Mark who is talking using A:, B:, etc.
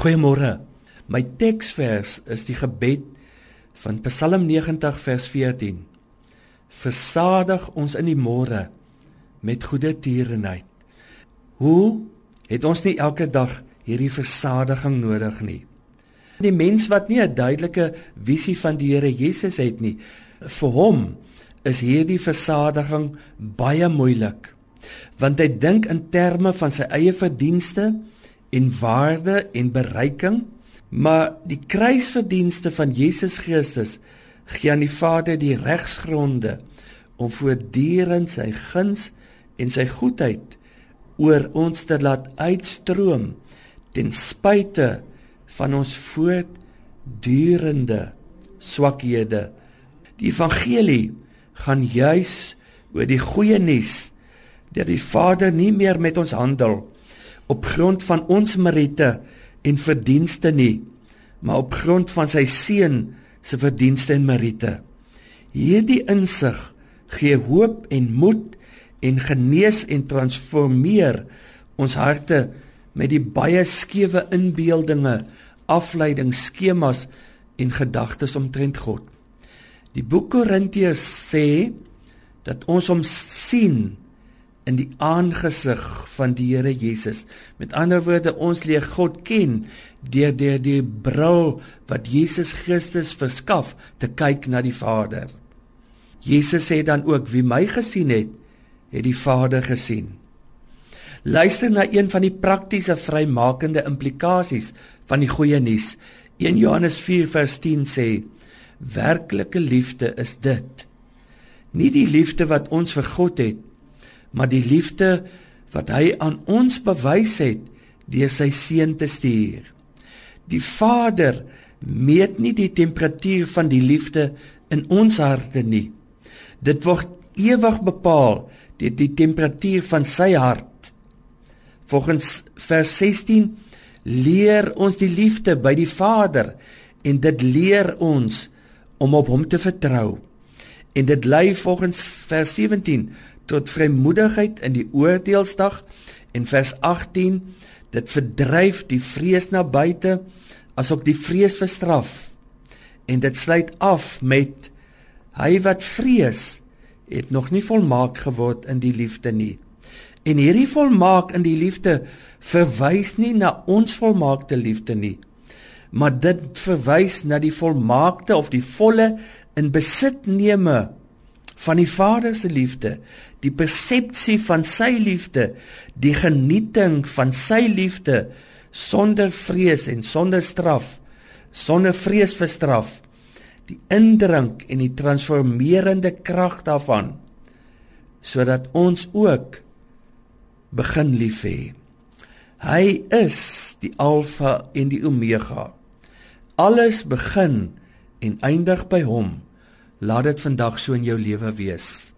A: Goeiemôre. My teksvers is die gebed van Psalm 90 vers 14. Versadig ons in die môre met goeie tierenheid. Hoe het ons nie elke dag hierdie versadiging nodig nie? Die mens wat nie 'n duidelike visie van die Here Jesus het nie, vir hom is hierdie versadiging baie moeilik want hy dink in terme van sy eie verdienste en waarde en bereiking maar die kruisverdienste van Jesus Christus gee aan die Vader die regsgronde om voortdurend sy guns en sy goedheid oor ons te laat uitstroom ten spyte van ons voortdurende swakhede. Die evangelie gaan juis oor die goeie nuus dat die Vader nie meer met ons handel op grond van ons meriete en verdienste nie, maar op grond van sy seun se verdienste en meriete. Hierdie insig gee hoop en moed en genees en transformeer ons harte met die baie skewe inbeeldinge, afleidings, skemas en gedagtes omtrent God. Die boek Korintiërs sê dat ons hom sien in die aangesig van die Here Jesus. Met ander woorde, ons leer God ken deur deur die bril wat Jesus Christus verskaf te kyk na die Vader. Jesus sê dan ook wie my gesien het, het die Vader gesien. Luister na een van die praktiese vrymakende implikasies van die goeie nuus. 1 Johannes 4 vers 10 sê: Werklike liefde is dit. Nie die liefde wat ons vir God het, maar die liefde wat hy aan ons bewys het deur sy seun te stuur. Die Vader meet nie die temperatuur van die liefde in ons harte nie. Dit word ewig bepaal deur die temperatuur van sy hart. Volgens vers 16 leer ons die liefde by die Vader en dit leer ons om op hom te vertrou. En dit lei volgens vers 17 tot vrymoedigheid in die oordeelsdag en vers 18 dit verdryf die vrees na buite asook die vrees vir straf. En dit sluit af met hy wat vrees het nog nie volmaak geword in die liefde nie. En hierdie volmaak in die liefde verwys nie na ons volmaakte liefde nie, maar dit verwys na die volmaakte of die volle in besitneme van die Vader se liefde, die persepsie van sy liefde, die genieting van sy liefde sonder vrees en sonder straf, sonder vrees vir straf, die indrink en die transformerende krag daarvan sodat ons ook begin lief hê. Hy is die alfa en die omega. Alles begin en eindig by hom. Laat dit vandag so in jou lewe wees.